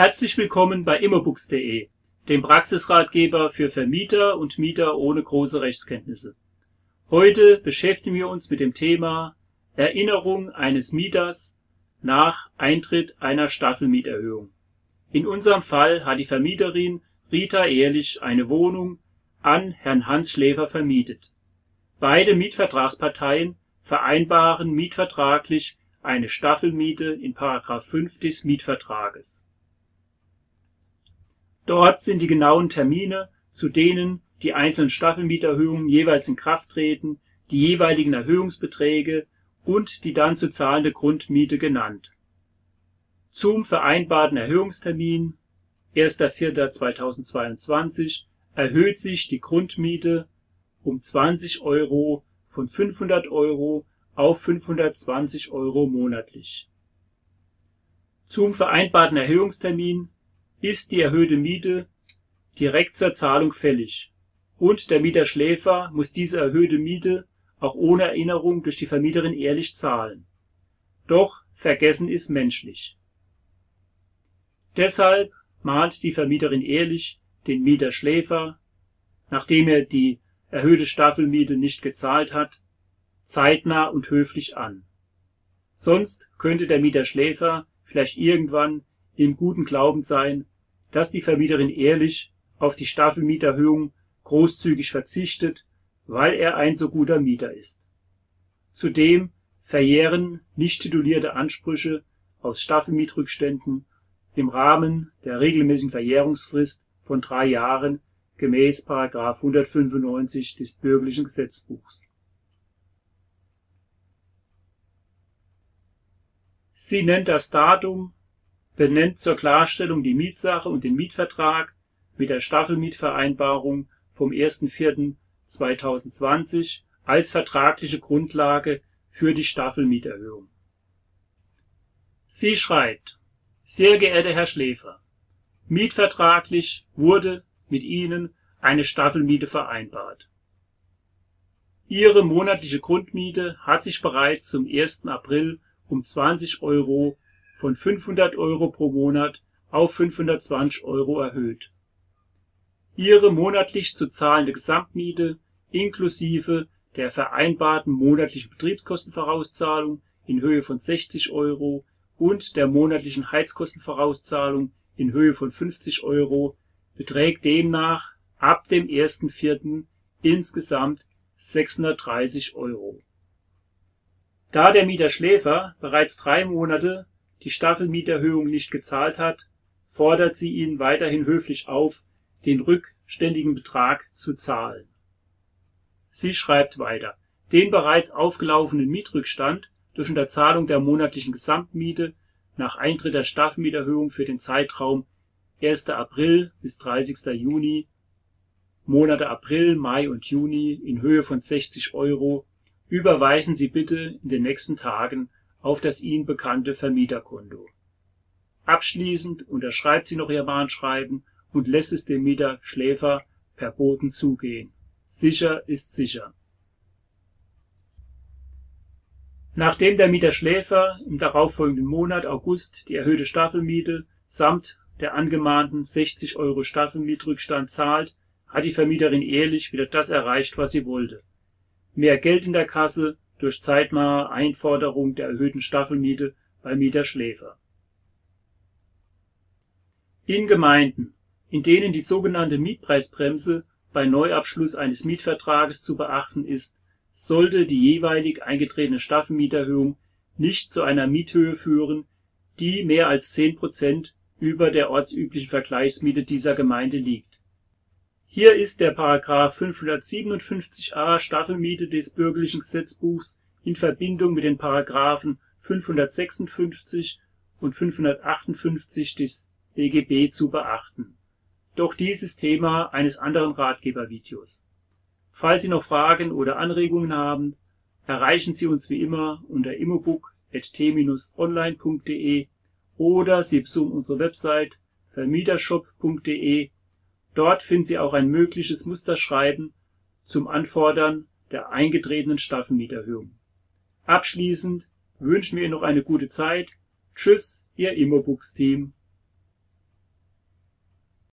Herzlich willkommen bei immobooks.de, dem Praxisratgeber für Vermieter und Mieter ohne große Rechtskenntnisse. Heute beschäftigen wir uns mit dem Thema Erinnerung eines Mieters nach Eintritt einer Staffelmieterhöhung. In unserem Fall hat die Vermieterin Rita Ehrlich eine Wohnung an Herrn Hans Schläfer vermietet. Beide Mietvertragsparteien vereinbaren mietvertraglich eine Staffelmiete in § 5 des Mietvertrages. Dort sind die genauen Termine, zu denen die einzelnen Staffelmieterhöhungen jeweils in Kraft treten, die jeweiligen Erhöhungsbeträge und die dann zu zahlende Grundmiete genannt. Zum vereinbarten Erhöhungstermin (1.4.2022) erhöht sich die Grundmiete um 20 Euro von 500 Euro auf 520 Euro monatlich. Zum vereinbarten Erhöhungstermin ist die erhöhte Miete direkt zur Zahlung fällig, und der Mieter Schläfer muss diese erhöhte Miete auch ohne Erinnerung durch die Vermieterin ehrlich zahlen. Doch vergessen ist menschlich. Deshalb mahnt die Vermieterin ehrlich den Mieter Schläfer, nachdem er die erhöhte Staffelmiete nicht gezahlt hat, zeitnah und höflich an. Sonst könnte der Mieter Schläfer vielleicht irgendwann im guten Glauben sein, dass die Vermieterin ehrlich auf die Staffelmieterhöhung großzügig verzichtet, weil er ein so guter Mieter ist. Zudem verjähren nicht titulierte Ansprüche aus Staffelmietrückständen im Rahmen der regelmäßigen Verjährungsfrist von drei Jahren gemäß § 195 des Bürgerlichen Gesetzbuchs. Sie nennt das Datum, benennt zur Klarstellung die Mietsache und den Mietvertrag mit der Staffelmietvereinbarung vom 1.4.2020 als vertragliche Grundlage für die Staffelmieterhöhung. Sie schreibt: Sehr geehrter Herr Schläfer, mietvertraglich wurde mit Ihnen eine Staffelmiete vereinbart. Ihre monatliche Grundmiete hat sich bereits zum 1. April um 20 Euro von 500 Euro pro Monat auf 520 Euro erhöht. Ihre monatlich zu zahlende Gesamtmiete inklusive der vereinbarten monatlichen Betriebskostenvorauszahlung in Höhe von 60 Euro und der monatlichen Heizkostenvorauszahlung in Höhe von 50 Euro beträgt demnach ab dem 1.4. insgesamt 630 Euro. Da der Mieter Schläfer bereits drei Monate die Staffelmieterhöhung nicht gezahlt hat, fordert sie ihn weiterhin höflich auf, den rückständigen Betrag zu zahlen. Sie schreibt weiter: Den bereits aufgelaufenen Mietrückstand durch Unterzahlung der monatlichen Gesamtmiete nach Eintritt der Staffelmieterhöhung für den Zeitraum 1. April bis 30. Juni (Monate April, Mai und Juni) in Höhe von 60 Euro überweisen Sie bitte in den nächsten Tagen auf das Ihnen bekannte Vermieterkonto. Abschließend unterschreibt sie noch ihr Mahnschreiben und lässt es dem Mieter Schläfer per Boten zugehen. Sicher ist sicher. Nachdem der Mieter Schläfer im darauffolgenden Monat August die erhöhte Staffelmiete samt der angemahnten 60 Euro Staffelmietrückstand zahlt, hat die Vermieterin ehrlich wieder das erreicht, was sie wollte mehr Geld in der Kasse durch zeitnahe Einforderung der erhöhten Staffelmiete bei Mieter Schläfer. In Gemeinden, in denen die sogenannte Mietpreisbremse bei Neuabschluss eines Mietvertrages zu beachten ist, sollte die jeweilig eingetretene Staffelmieterhöhung nicht zu einer Miethöhe führen, die mehr als 10 Prozent über der ortsüblichen Vergleichsmiete dieser Gemeinde liegt hier ist der § 557a Staffelmiete des Bürgerlichen Gesetzbuchs in Verbindung mit den § 556 und 558 des BGB zu beachten. Doch dies ist Thema eines anderen Ratgebervideos. Falls Sie noch Fragen oder Anregungen haben, erreichen Sie uns wie immer unter immobook.t-online.de oder Sie besuchen unsere Website vermietershop.de Dort finden Sie auch ein mögliches Musterschreiben zum Anfordern der eingetretenen Staffelmieterhöhung. Abschließend wünschen wir Ihnen noch eine gute Zeit. Tschüss, Ihr Immobooks-Team